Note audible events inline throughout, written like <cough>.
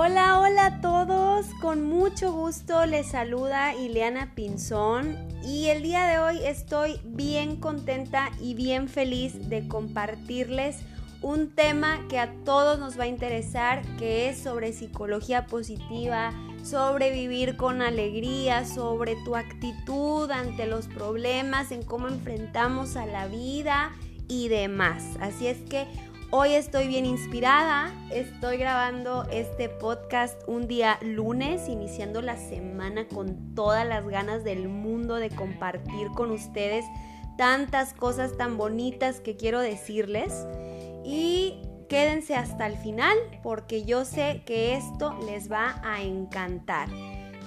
Hola, hola a todos. Con mucho gusto les saluda Ileana Pinzón y el día de hoy estoy bien contenta y bien feliz de compartirles un tema que a todos nos va a interesar, que es sobre psicología positiva, sobre vivir con alegría, sobre tu actitud ante los problemas, en cómo enfrentamos a la vida y demás. Así es que Hoy estoy bien inspirada, estoy grabando este podcast un día lunes, iniciando la semana con todas las ganas del mundo de compartir con ustedes tantas cosas tan bonitas que quiero decirles. Y quédense hasta el final porque yo sé que esto les va a encantar.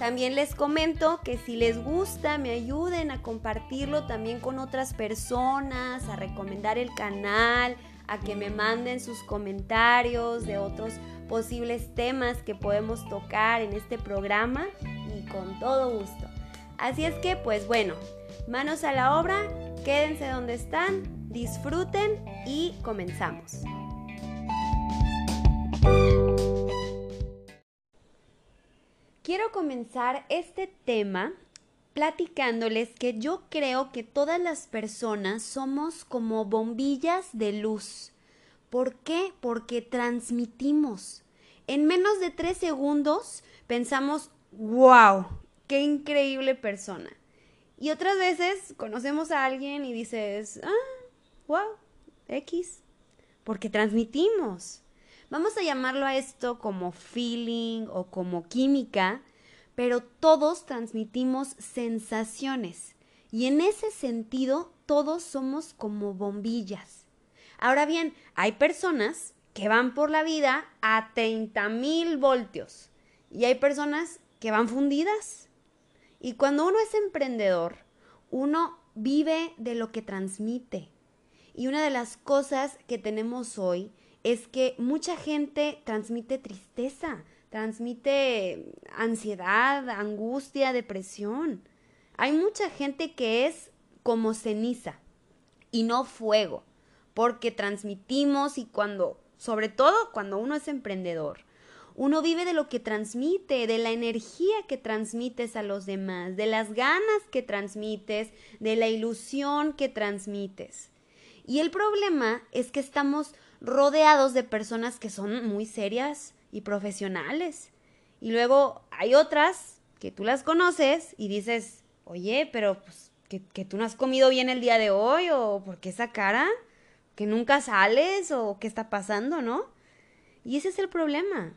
También les comento que si les gusta me ayuden a compartirlo también con otras personas, a recomendar el canal, a que me manden sus comentarios de otros posibles temas que podemos tocar en este programa y con todo gusto. Así es que, pues bueno, manos a la obra, quédense donde están, disfruten y comenzamos. Quiero comenzar este tema platicándoles que yo creo que todas las personas somos como bombillas de luz. ¿Por qué? Porque transmitimos. En menos de tres segundos pensamos, wow, qué increíble persona. Y otras veces conocemos a alguien y dices, ah, wow, X, porque transmitimos. Vamos a llamarlo a esto como feeling o como química, pero todos transmitimos sensaciones y en ese sentido todos somos como bombillas. Ahora bien, hay personas que van por la vida a 30 mil voltios y hay personas que van fundidas. Y cuando uno es emprendedor, uno vive de lo que transmite. Y una de las cosas que tenemos hoy es que mucha gente transmite tristeza, transmite ansiedad, angustia, depresión. Hay mucha gente que es como ceniza y no fuego, porque transmitimos y cuando, sobre todo cuando uno es emprendedor, uno vive de lo que transmite, de la energía que transmites a los demás, de las ganas que transmites, de la ilusión que transmites. Y el problema es que estamos rodeados de personas que son muy serias, y profesionales. Y luego hay otras que tú las conoces y dices, oye, pero pues que, que tú no has comido bien el día de hoy o por qué esa cara, que nunca sales o qué está pasando, ¿no? Y ese es el problema.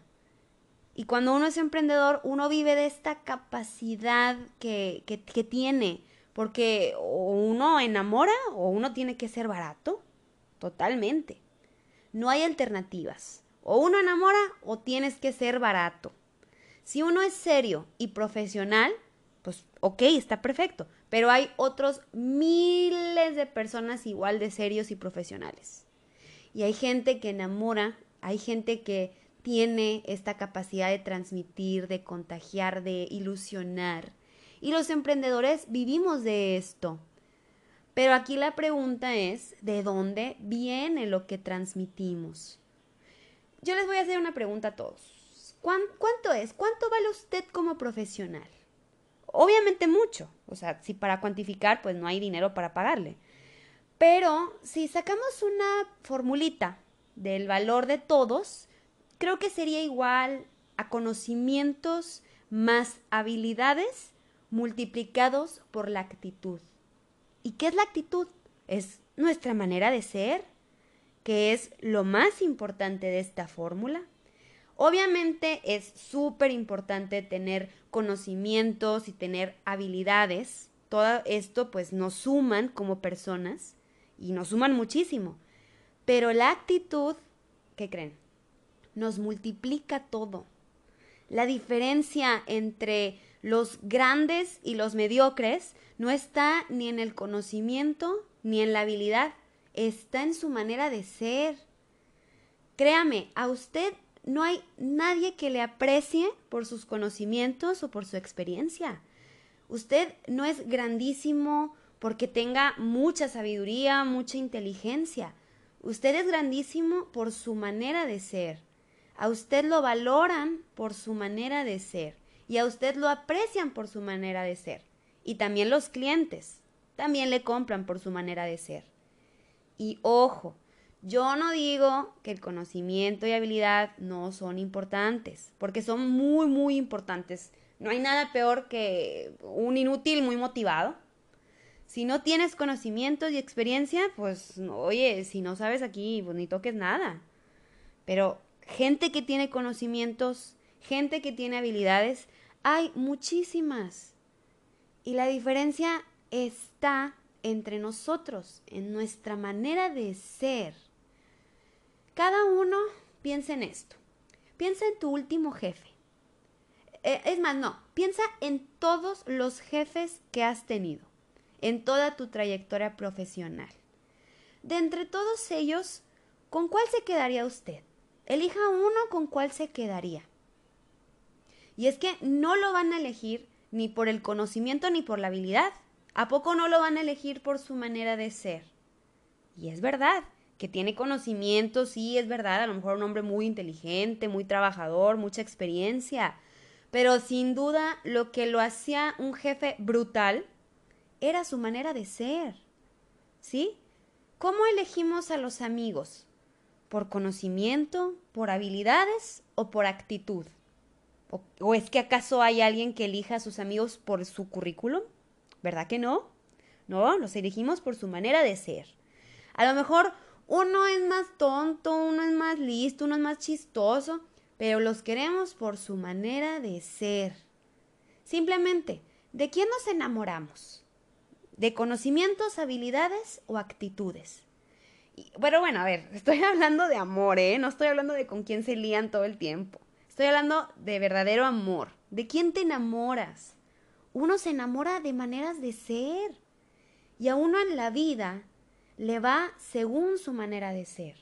Y cuando uno es emprendedor, uno vive de esta capacidad que, que, que, tiene, porque o uno enamora o uno tiene que ser barato, totalmente. No hay alternativas. O uno enamora o tienes que ser barato. Si uno es serio y profesional, pues ok, está perfecto. Pero hay otros miles de personas igual de serios y profesionales. Y hay gente que enamora, hay gente que tiene esta capacidad de transmitir, de contagiar, de ilusionar. Y los emprendedores vivimos de esto. Pero aquí la pregunta es, ¿de dónde viene lo que transmitimos? Yo les voy a hacer una pregunta a todos. ¿Cuánto es? ¿Cuánto vale usted como profesional? Obviamente mucho. O sea, si para cuantificar, pues no hay dinero para pagarle. Pero si sacamos una formulita del valor de todos, creo que sería igual a conocimientos más habilidades multiplicados por la actitud. ¿Y qué es la actitud? Es nuestra manera de ser, que es lo más importante de esta fórmula. Obviamente es súper importante tener conocimientos y tener habilidades. Todo esto pues nos suman como personas y nos suman muchísimo. Pero la actitud, ¿qué creen? Nos multiplica todo. La diferencia entre los grandes y los mediocres no está ni en el conocimiento ni en la habilidad, está en su manera de ser. Créame, a usted no hay nadie que le aprecie por sus conocimientos o por su experiencia. Usted no es grandísimo porque tenga mucha sabiduría, mucha inteligencia. Usted es grandísimo por su manera de ser. A usted lo valoran por su manera de ser y a usted lo aprecian por su manera de ser. Y también los clientes también le compran por su manera de ser. Y ojo, yo no digo que el conocimiento y habilidad no son importantes, porque son muy, muy importantes. No hay nada peor que un inútil muy motivado. Si no tienes conocimientos y experiencia, pues oye, si no sabes aquí, pues ni toques nada. Pero gente que tiene conocimientos, gente que tiene habilidades, hay muchísimas. Y la diferencia está entre nosotros, en nuestra manera de ser. Cada uno piensa en esto. Piensa en tu último jefe. Eh, es más, no, piensa en todos los jefes que has tenido, en toda tu trayectoria profesional. De entre todos ellos, ¿con cuál se quedaría usted? Elija uno con cuál se quedaría. Y es que no lo van a elegir ni por el conocimiento ni por la habilidad. ¿A poco no lo van a elegir por su manera de ser? Y es verdad, que tiene conocimiento, sí, es verdad, a lo mejor un hombre muy inteligente, muy trabajador, mucha experiencia, pero sin duda lo que lo hacía un jefe brutal era su manera de ser. ¿Sí? ¿Cómo elegimos a los amigos? ¿Por conocimiento, por habilidades o por actitud? ¿O, es que acaso hay alguien que elija a sus amigos por su currículum? ¿Verdad que no? No, los elegimos por su manera de ser. A lo mejor uno es más tonto, uno es más listo, uno es más chistoso, pero los queremos por su manera de ser. Simplemente, ¿de quién nos enamoramos? ¿De conocimientos, habilidades o actitudes? pero bueno, a ver, <laughs> estoy hablando de amor, ¿eh? No estoy hablando de con quién se lían todo el tiempo. Estoy hablando de verdadero amor. ¿De quién te enamoras? Uno se enamora de maneras de ser. Y a uno en la vida le va según su manera de ser.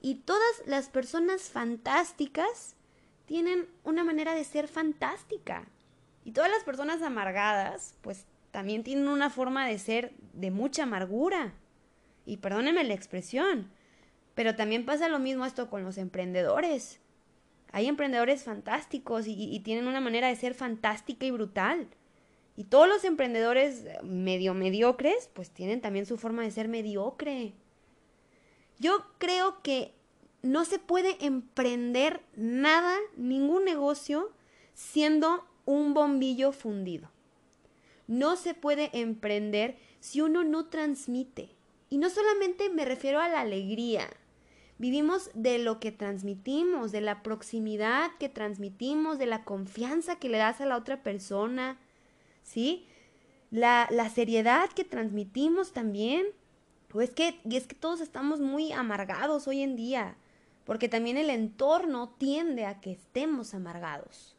Y todas las personas fantásticas tienen una manera de ser fantástica. Y todas las personas amargadas, pues también tienen una forma de ser de mucha amargura. Y perdónenme la expresión, pero también pasa lo mismo esto con los emprendedores. Hay emprendedores fantásticos y, y, tienen una manera de ser fantástica y brutal. Y todos los emprendedores medio mediocres, pues tienen también su forma de ser mediocre. Yo creo que no se puede emprender nada, ningún negocio, siendo un bombillo fundido. No se puede emprender si uno no transmite. Y no solamente me refiero a la alegría, Vivimos de lo que transmitimos, de la proximidad que transmitimos, de la confianza que le das a la otra persona, ¿sí? La, la seriedad que transmitimos también. O es que, y es que todos estamos muy amargados hoy en día, porque también el entorno tiende a que estemos amargados.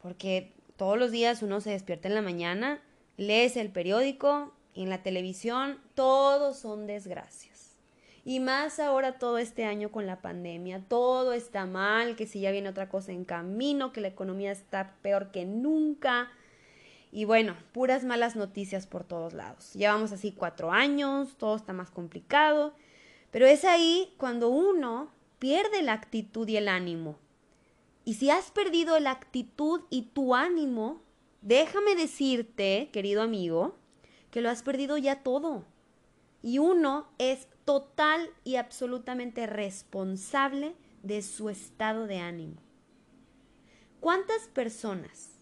Porque todos los días uno se despierta en la mañana, lees el periódico, en la televisión, todos son desgracias. Y más ahora todo este año con la pandemia, todo está mal, que si ya viene otra cosa en camino, que la economía está peor que nunca. Y bueno, puras malas noticias por todos lados. Llevamos así cuatro años, todo está más complicado. Pero es ahí cuando uno pierde la actitud y el ánimo. Y si has perdido la actitud y tu ánimo, déjame decirte, querido amigo, que lo has perdido ya todo. Y uno es total y absolutamente responsable de su estado de ánimo. ¿Cuántas personas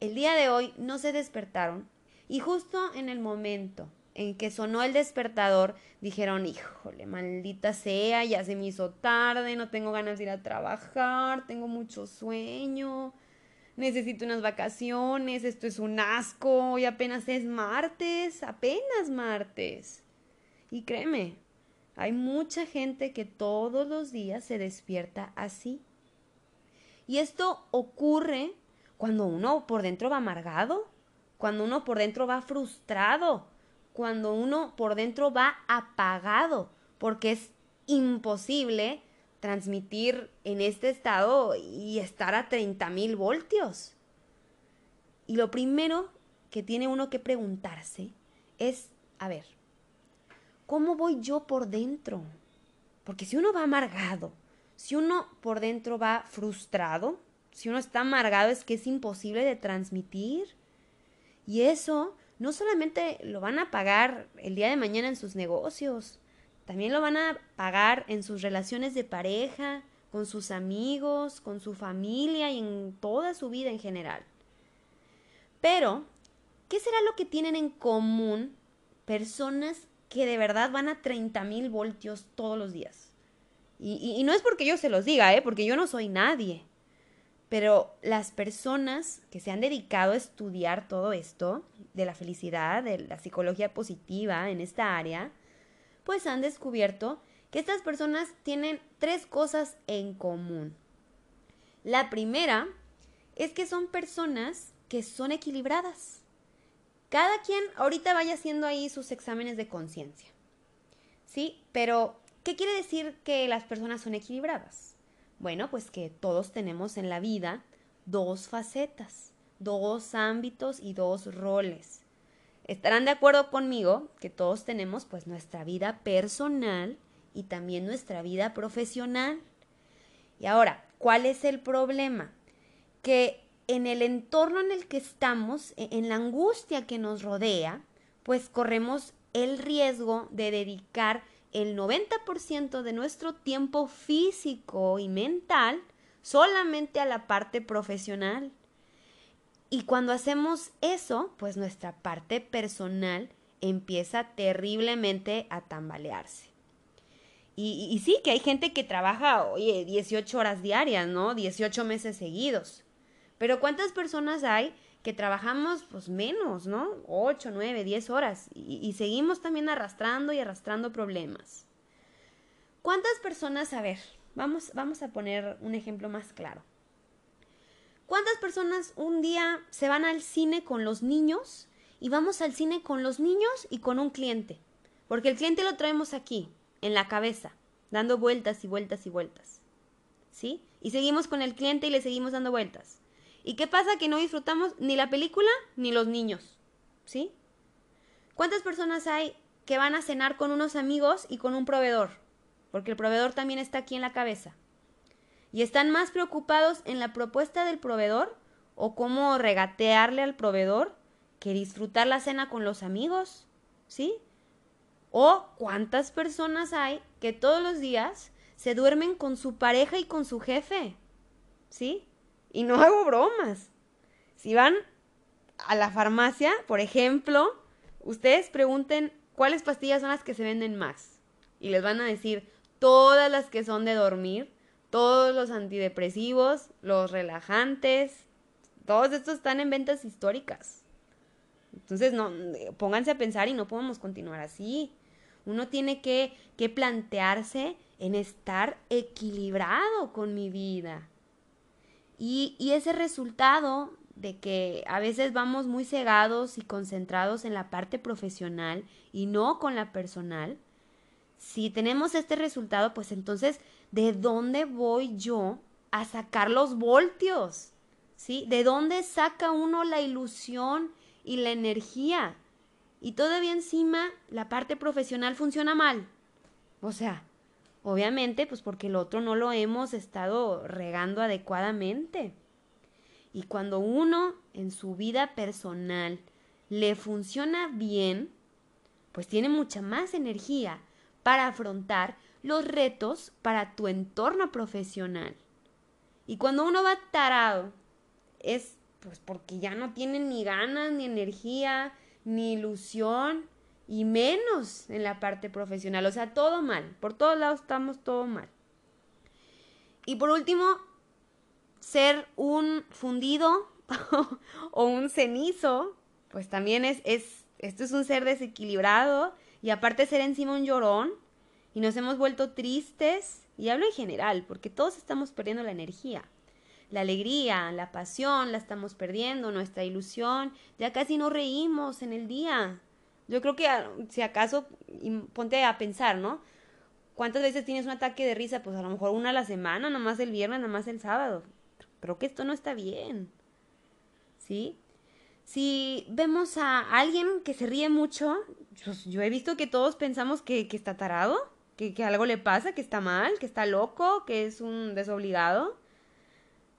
el día de hoy no se despertaron y justo en el momento en que sonó el despertador dijeron, híjole, maldita sea, ya se me hizo tarde, no tengo ganas de ir a trabajar, tengo mucho sueño, necesito unas vacaciones, esto es un asco, hoy apenas es martes, apenas martes. Y créeme, hay mucha gente que todos los días se despierta así. Y esto ocurre cuando uno por dentro va amargado, cuando uno por dentro va frustrado, cuando uno por dentro va apagado, porque es imposible transmitir en este estado y estar a 30 mil voltios. Y lo primero que tiene uno que preguntarse es, a ver, ¿Cómo voy yo por dentro? Porque si uno va amargado, si uno por dentro va frustrado, si uno está amargado, es que es imposible de transmitir. Y eso no solamente lo van a pagar el día de mañana en sus negocios, también lo van a pagar en sus relaciones de pareja, con sus amigos, con su familia y en toda su vida en general. Pero, ¿qué será lo que tienen en común personas que de verdad van a 30.000 voltios todos los días? Y, no es porque yo se los diga, ¿eh? porque yo no soy nadie. Pero las personas que se han dedicado a estudiar todo esto, de la felicidad, de la psicología positiva en esta área, pues han descubierto que estas personas tienen tres cosas en común. La primera es que son personas que son equilibradas. Cada quien ahorita vaya haciendo ahí sus exámenes de conciencia. ¿Sí? Pero ¿Qué quiere decir que las personas son equilibradas? Bueno, pues que todos tenemos en la vida dos facetas, dos ámbitos y dos roles. Estarán de acuerdo conmigo que todos tenemos pues nuestra vida personal y también nuestra vida profesional. Y ahora, ¿cuál es el problema? Que en el entorno en el que estamos, e-, en la angustia que nos rodea, pues corremos el riesgo de dedicar el 90% de nuestro tiempo físico y mental solamente a la parte profesional. Y cuando hacemos eso, pues nuestra parte personal empieza terriblemente a tambalearse. Y, sí, que hay gente que trabaja, oye, 18 horas diarias, ¿no? 18 meses seguidos. Pero ¿cuántas personas hay que trabajamos pues menos, ¿no? 8, 9, 10 horas y, seguimos también arrastrando y arrastrando problemas. ¿Cuántas personas, a ver, vamos, vamos a poner un ejemplo más claro. ¿Cuántas personas un día se van al cine con los niños y vamos al cine con los niños y con un cliente? Porque el cliente lo traemos aquí, en la cabeza, dando vueltas y vueltas y vueltas. ¿Sí? Y seguimos con el cliente y le seguimos dando vueltas. ¿Y qué pasa? Que no disfrutamos ni la película ni los niños. ¿Sí? ¿Cuántas personas hay que van a cenar con unos amigos y con un proveedor? Porque el proveedor también está aquí en la cabeza. Y están más preocupados en la propuesta del proveedor o cómo regatearle al proveedor que disfrutar la cena con los amigos. ¿Sí? O cuántas personas hay que todos los días se duermen con su pareja y con su jefe. ¿Sí? Y no hago bromas. Si van a la farmacia, por ejemplo, ustedes pregunten cuáles pastillas son las que se venden más. Y les van a decir todas las que son de dormir, todos los antidepresivos, los relajantes, todos estos están en ventas históricas. Entonces, no, pónganse a pensar y no podemos continuar así. Uno tiene que, que plantearse en estar equilibrado con mi vida. Y, ese resultado de que a veces vamos muy cegados y concentrados en la parte profesional y no con la personal, si tenemos este resultado, pues entonces, ¿de dónde voy yo a sacar los voltios? ¿Sí? ¿De dónde saca uno la ilusión y la energía? Y todavía encima la parte profesional funciona mal. O sea, Obviamente, pues porque el otro no lo hemos estado regando adecuadamente. Y cuando uno en su vida personal le funciona bien, pues tiene mucha más energía para afrontar los retos para tu entorno profesional. Y cuando uno va tarado, es pues porque ya no tiene ni ganas, ni energía, ni ilusión, y menos en la parte profesional. O sea, todo mal. Por todos lados estamos todo mal. Y por último, ser un fundido <laughs> o un cenizo, pues también es, es, esto es un ser desequilibrado y aparte ser encima un llorón y nos hemos vuelto tristes. Y hablo en general, porque todos estamos perdiendo la energía. La alegría, la pasión, la estamos perdiendo, nuestra ilusión, ya casi no reímos en el día, yo creo que ah, si acaso, ponte a pensar, ¿no? ¿Cuántas veces tienes un ataque de risa? Pues a lo mejor una a la semana, nada más el viernes, nada más el sábado. Creo que esto no está bien. ¿Sí? Si vemos a alguien que se ríe mucho, yo, he visto que todos pensamos que, que está tarado. que, que algo le pasa, que está mal, que está loco, que es un desobligado.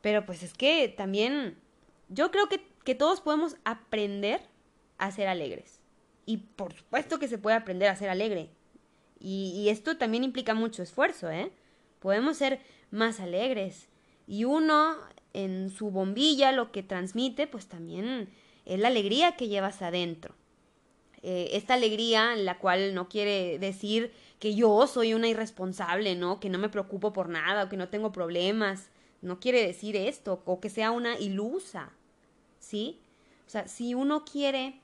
Pero pues es que también yo creo que, que todos podemos aprender a ser alegres. Y por supuesto que se puede aprender a ser alegre. Y, esto también implica mucho esfuerzo, ¿eh? Podemos ser más alegres. Y uno en su bombilla lo que transmite, pues también es la alegría que llevas adentro. Eh, esta alegría, la cual no quiere decir que yo soy una irresponsable, ¿no? Que no me preocupo por nada o que no tengo problemas. No quiere decir esto, o que sea una ilusa, ¿sí? O sea, si uno quiere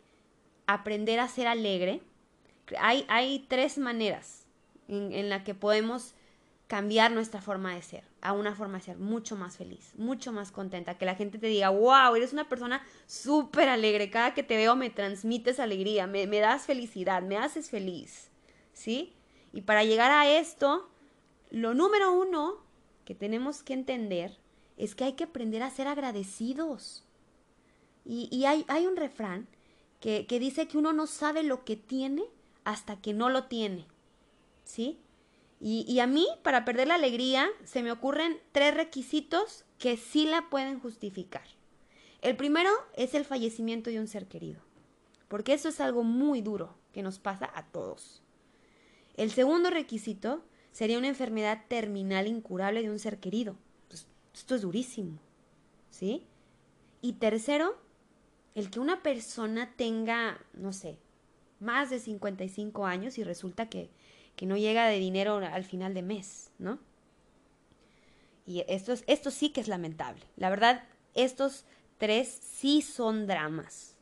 aprender a ser alegre, hay, hay tres maneras en, en la que podemos cambiar nuestra forma de ser a una forma de ser mucho más feliz, mucho más contenta, que la gente te diga, wow, eres una persona súper alegre, cada que te veo me transmites alegría, me, me das felicidad, me haces feliz, ¿sí? Y para llegar a esto, lo número uno que tenemos que entender es que hay que aprender a ser agradecidos. Y, y hay, hay, un refrán que, dice que uno no sabe lo que tiene hasta que no lo tiene, ¿sí? Y, a mí, para perder la alegría, se me ocurren tres requisitos que sí la pueden justificar. El primero es el fallecimiento de un ser querido, porque eso es algo muy duro que nos pasa a todos. El segundo requisito sería una enfermedad terminal incurable de un ser querido. Pues, esto es durísimo, ¿sí? Y tercero, el que una persona tenga, no sé, más de 55 años y resulta que que no llega de dinero al final de mes, ¿no? Y esto, es, esto sí que es lamentable. La verdad, estos tres sí son dramas.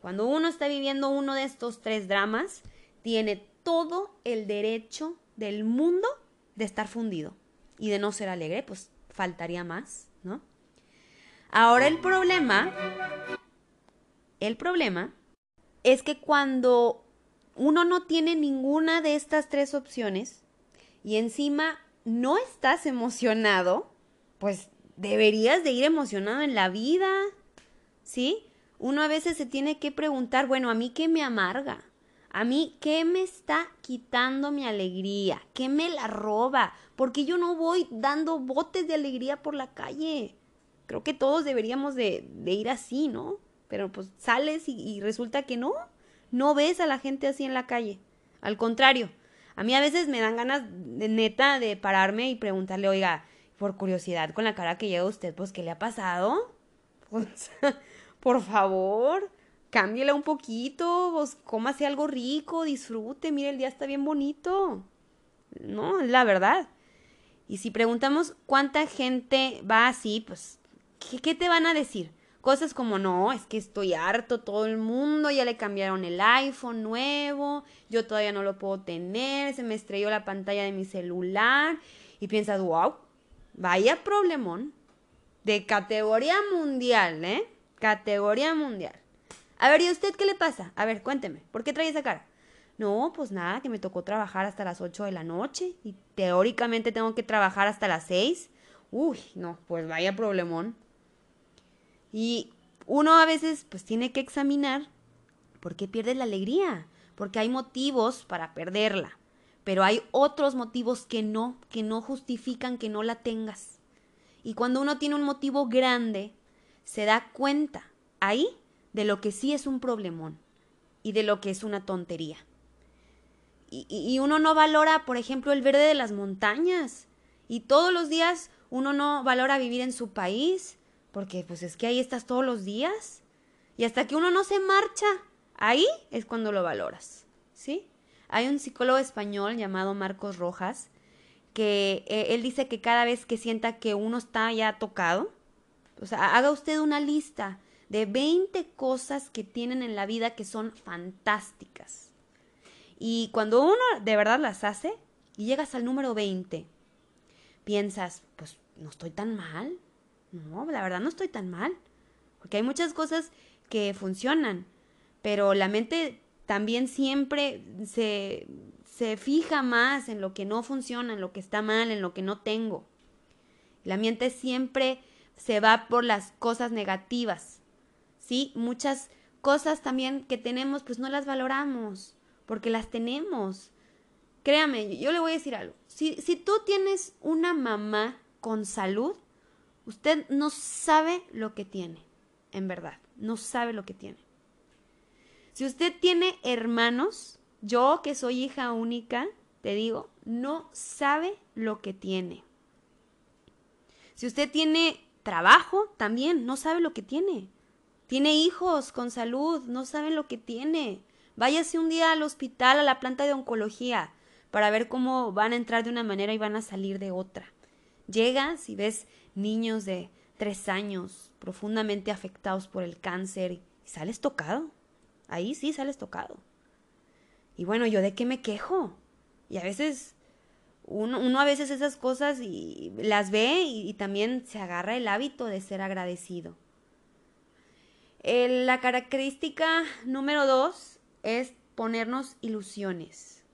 Cuando uno está viviendo uno de estos tres dramas, tiene todo el derecho del mundo de estar fundido y de no ser alegre, pues faltaría más, ¿no? Ahora el problema, el problema es que cuando uno no tiene ninguna de estas tres opciones y encima no estás emocionado, pues deberías de ir emocionado en la vida, ¿sí? Uno a veces se tiene que preguntar, bueno, ¿a mí qué me amarga? ¿A mí qué me está quitando mi alegría? ¿Qué me la roba? Porque yo no voy dando botes de alegría por la calle. Creo que todos deberíamos de, ir así, ¿no? Pero pues sales y, resulta que no. No ves a la gente así en la calle. Al contrario, a mí a veces me dan ganas de neta de pararme y preguntarle, oiga, por curiosidad, con la cara que lleva usted, pues, ¿qué le ha pasado? <laughs> Por favor, cámbiela un poquito, pues, cómase algo rico, disfrute, mire, el día está bien bonito. No, es la verdad. Y si preguntamos cuánta gente va así, pues, ¿qué, qué te van a decir? Cosas como, no, es que estoy harto, todo el mundo ya le cambiaron el iPhone nuevo, yo todavía no lo puedo tener, se me estrelló la pantalla de mi celular y piensas, wow, vaya problemón de categoría mundial, ¿eh? Categoría mundial. A ver, ¿y a usted qué le pasa? A ver, cuénteme, ¿por qué trae esa cara? No, pues nada, que me tocó trabajar hasta las 8 de la noche y teóricamente tengo que trabajar hasta las 6. Uy, no, pues vaya problemón. Y uno a veces pues tiene que examinar por qué pierde la alegría, porque hay motivos para perderla, pero hay otros motivos que no, que no justifican que no la tengas. Y cuando uno tiene un motivo grande, se da cuenta ahí de lo que sí es un problemón y de lo que es una tontería. Y, y, uno no valora, por ejemplo, el verde de las montañas. Y todos los días uno no valora vivir en su país, porque pues es que ahí estás todos los días. Y hasta que uno no se marcha, ahí es cuando lo valoras. ¿Sí? Hay un psicólogo español llamado Marcos Rojas que eh, él dice que cada vez que sienta que uno está ya tocado, o sea, haga usted una lista de 20 cosas que tienen en la vida que son fantásticas. Y cuando uno de verdad las hace y llegas al número 20, piensas, pues no estoy tan mal, no, la verdad no estoy tan mal. Porque hay muchas cosas que funcionan, pero la mente también siempre se, se fija más en lo que no funciona, en lo que está mal, en lo que no tengo. La mente siempre se va por las cosas negativas. ¿Sí? Muchas cosas también que tenemos, pues no las valoramos, porque las tenemos. créame, yo le voy a decir algo. Si, si tú tienes una mamá con salud, usted no sabe lo que tiene, en verdad, no sabe lo que tiene. Si usted tiene hermanos, yo que soy hija única, te digo, no sabe lo que tiene. Si usted tiene trabajo, también no sabe lo que tiene. Tiene hijos con salud, no saben lo que tiene. Váyase un día al hospital, a la planta de oncología, para ver cómo van a entrar de una manera y van a salir de otra. Llegas y ves niños de tres años profundamente afectados por el cáncer y sales tocado. Ahí sí sales tocado. Y bueno, ¿yo de qué me quejo? Y a veces, uno, a veces esas cosas y las ve y, también se agarra el hábito de ser agradecido. la característica número dos es ponernos ilusiones.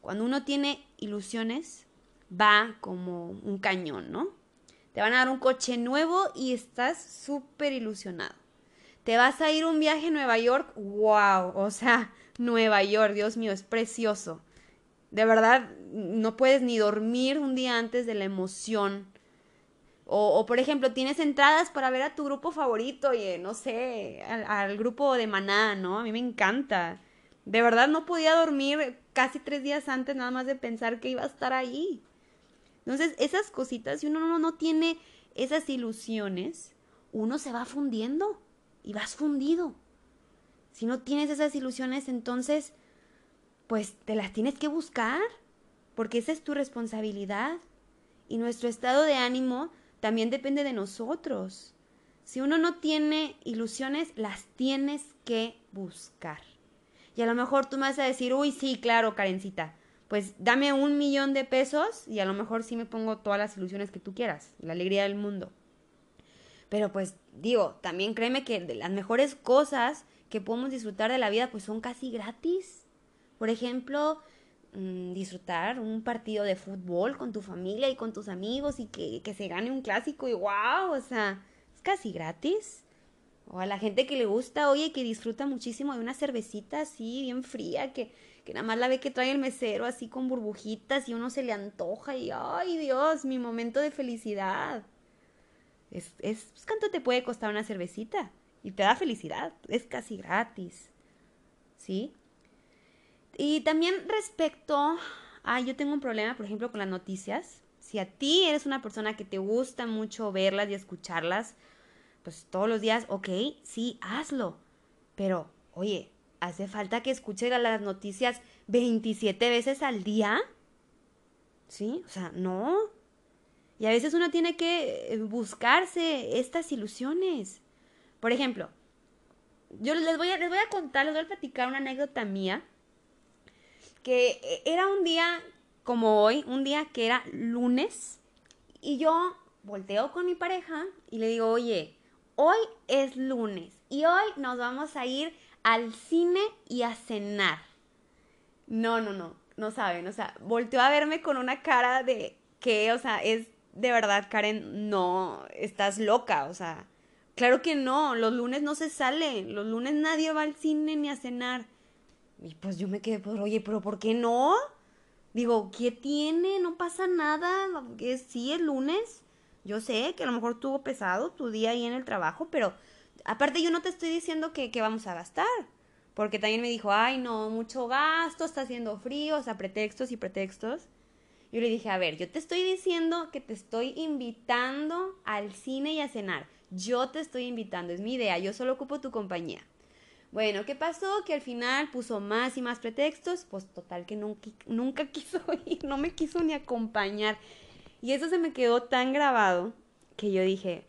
Cuando uno tiene ilusiones, va como un cañón, ¿no? Te van a dar un coche nuevo y estás súper ilusionado. Te vas a ir un viaje a Nueva York, wow, o sea, Nueva York, Dios mío, es precioso. De verdad, no puedes ni dormir un día antes de la emoción. O, por ejemplo, tienes entradas para ver a tu grupo favorito, oye, no sé, al, al, grupo de Maná, ¿no? A mí me encanta. De verdad no podía dormir casi tres días antes nada más de pensar que iba a estar ahí. Entonces, esas cositas, si uno no, no tiene esas ilusiones, uno se va fundiendo y vas fundido. Si no tienes esas ilusiones, entonces, pues te las tienes que buscar, porque esa es tu responsabilidad. Y nuestro estado de ánimo también depende de nosotros. Si uno no tiene ilusiones, las tienes que buscar. Y a lo mejor tú me vas a decir, uy, sí, claro, Karencita, pues dame un millón de pesos y a lo mejor sí me pongo todas las ilusiones que tú quieras, la alegría del mundo. Pero pues digo, también créeme que de las mejores cosas que podemos disfrutar de la vida pues son casi gratis. Por ejemplo, mm, disfrutar un partido de fútbol con tu familia y con tus amigos y que, que se gane un clásico y wow, o sea, es casi gratis. O a la gente que le gusta, oye, que disfruta muchísimo de una cervecita así, bien fría, que, que nada más la ve que trae el mesero así con burbujitas y uno se le antoja y, ay Dios, mi momento de felicidad. Es, es, pues, ¿cuánto te puede costar una cervecita? Y te da felicidad, es casi gratis. ¿Sí? Y también respecto a, yo tengo un problema, por ejemplo, con las noticias. Si a ti eres una persona que te gusta mucho verlas y escucharlas, pues todos los días, ok, sí, hazlo. Pero, oye, ¿hace falta que escuches las noticias 27 veces al día? ¿Sí? O sea, no. Y a veces uno tiene que eh, buscarse estas ilusiones. Por ejemplo, yo les voy a, les voy a contar, les voy a platicar una anécdota mía. Que eh, era un día como hoy, un día que era lunes. Y yo volteo con mi pareja y le digo, oye, hoy es lunes y hoy nos vamos a ir al cine y a cenar. No, no, no, no saben, o sea, volteó a verme con una cara de que, o sea, es de verdad, Karen, no, estás loca, o sea, claro que no, los lunes no se sale, los lunes nadie va al cine ni a cenar. Y pues yo me quedé, pues, oye, pero ¿por qué no? Digo, ¿qué tiene? No pasa nada, sí es lunes. Yo sé que a lo mejor tuvo pesado tu día ahí en el trabajo, pero aparte yo no te estoy diciendo que, que vamos a gastar. Porque también me dijo, ay, no, mucho gasto, está haciendo frío, o sea, pretextos y pretextos. Yo le dije, a ver, yo te estoy diciendo que te estoy invitando al cine y a cenar. Yo te estoy invitando, es mi idea, yo solo ocupo tu compañía. Bueno, ¿qué pasó? Que al final puso más y más pretextos, pues total que nunca, nunca <laughs> quiso ir, no me quiso ni acompañar. Y eso se me quedó tan grabado que yo dije,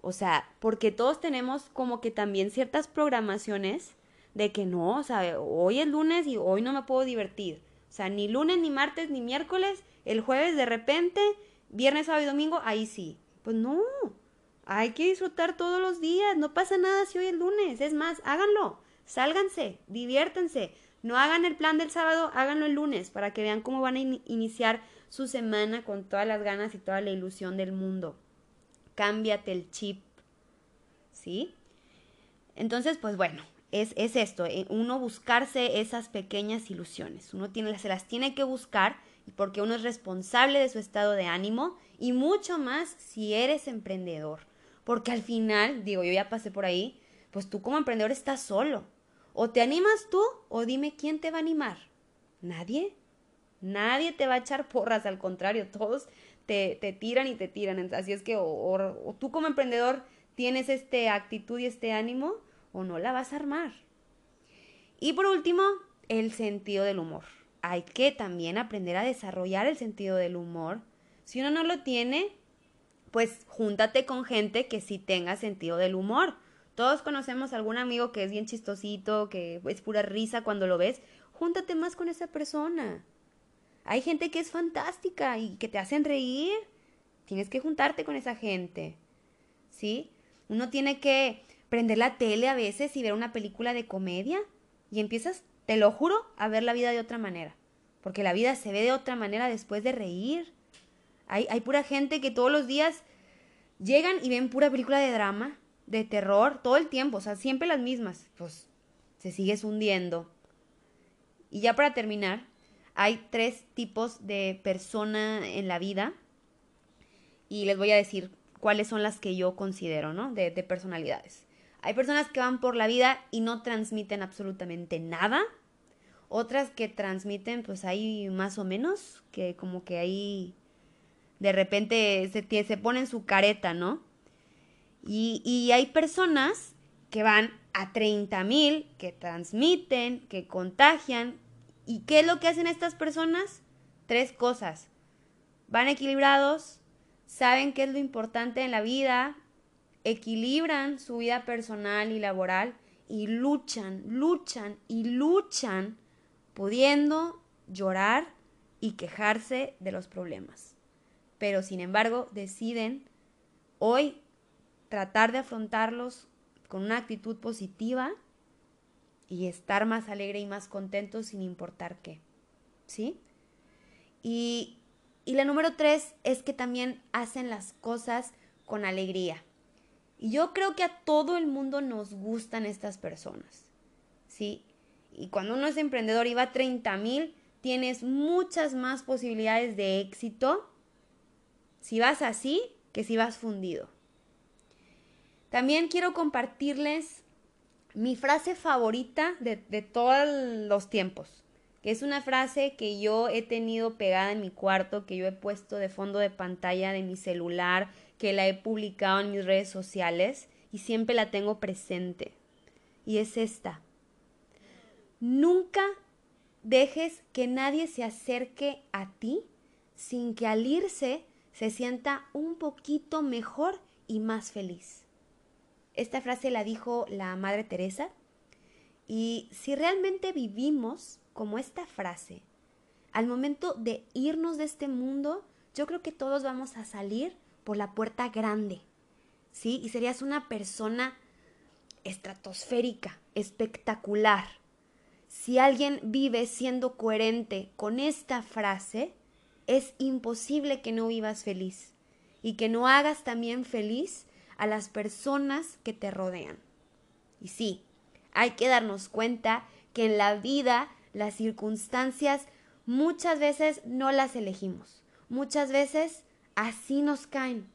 o sea, porque todos tenemos como que también ciertas programaciones de que no, o sea, hoy es lunes y hoy no me puedo divertir. O sea, ni lunes, ni martes, ni miércoles el jueves de repente, viernes, sábado y domingo, ahí sí. Pues no, hay que disfrutar todos los días, no pasa nada si hoy es lunes, es más, háganlo, sálganse, diviértanse, no hagan el plan del sábado, háganlo el lunes para que vean cómo van a iniciar su semana con todas las ganas y toda la ilusión del mundo. Cámbiate el chip, ¿sí? Entonces, pues bueno, es, es esto, eh, uno buscarse esas pequeñas ilusiones. Uno tiene, se las tiene que buscar porque uno es responsable de su estado de ánimo y mucho más si eres emprendedor. Porque al final, digo, yo ya pasé por ahí, pues tú como emprendedor estás solo. O te animas tú o dime quién te va a animar. Nadie. Nadie te va a echar porras, al contrario, todos te, te tiran y te tiran. Así es que o, tú como emprendedor tienes este actitud y este ánimo o no la vas a armar. Y por último, el sentido del humor. Hay que también aprender a desarrollar el sentido del humor. Si uno no lo tiene, pues júntate con gente que sí tenga sentido del humor. Todos conocemos a algún amigo que es bien chistosito, que es pura risa cuando lo ves. Júntate más con esa persona. Hay gente que es fantástica y que te hacen reír. Tienes que juntarte con esa gente. ¿Sí? Uno tiene que prender la tele a veces y ver una película de comedia y empiezas, te lo juro, a ver la vida de otra manera. Porque la vida se ve de otra manera después de reír. Hay, pura gente que todos los días llegan y ven pura película de drama, de terror, todo el tiempo, o sea, siempre las mismas. Pues se sigues hundiendo. Y ya para terminar, hay tres tipos de persona en la vida y les voy a decir cuáles son las que yo considero, ¿no? De, de personalidades. Hay personas que van por la vida y no transmiten absolutamente nada. Otras que transmiten, pues ahí más o menos, que como que ahí de repente se, se ponen su careta, ¿no? Y, y hay personas que van a 30 mil, que transmiten, que contagian, ¿Y qué es lo que hacen estas personas? Tres cosas. Van equilibrados, saben qué es lo importante en la vida, equilibran su vida personal y laboral y luchan, luchan y luchan pudiendo llorar y quejarse de los problemas. Pero sin embargo deciden hoy tratar de afrontarlos con una actitud positiva y estar más alegre y más contento sin importar qué. ¿Sí? Y, y la número tres es que también hacen las cosas con alegría. Y yo creo que a todo el mundo nos gustan estas personas. ¿Sí? Y cuando uno es emprendedor y va a 30 mil, tienes muchas más posibilidades de éxito si vas así que si vas fundido. También quiero compartirles mi frase favorita de, todos los tiempos, que es una frase que yo he tenido pegada en mi cuarto, que yo he puesto de fondo de pantalla de mi celular, que la he publicado en mis redes sociales y siempre la tengo presente. Y es esta. Nunca dejes que nadie se acerque a ti sin que al irse se sienta un poquito mejor y más feliz. Esta frase la dijo la Madre Teresa. Y si realmente vivimos como esta frase, al momento de irnos de este mundo, yo creo que todos vamos a salir por la puerta grande, ¿sí? Y serías una persona estratosférica, espectacular. Si alguien vive siendo coherente con esta frase, es imposible que no vivas feliz y que no hagas también feliz a las personas que te rodean. Y sí, hay que darnos cuenta que en la vida las circunstancias muchas veces no las elegimos. Muchas veces así nos caen.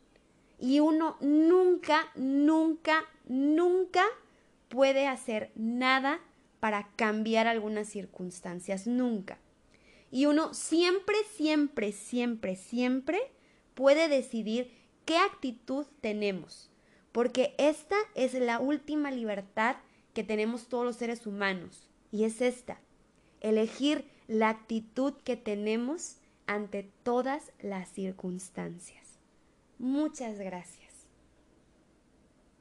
Y uno nunca, nunca, nunca puede hacer nada para cambiar algunas circunstancias. Nunca. Y uno siempre, siempre, siempre, siempre puede decidir qué actitud tenemos porque esta es la última libertad que tenemos todos los seres humanos, y es esta, elegir la actitud que tenemos ante todas las circunstancias. Muchas gracias.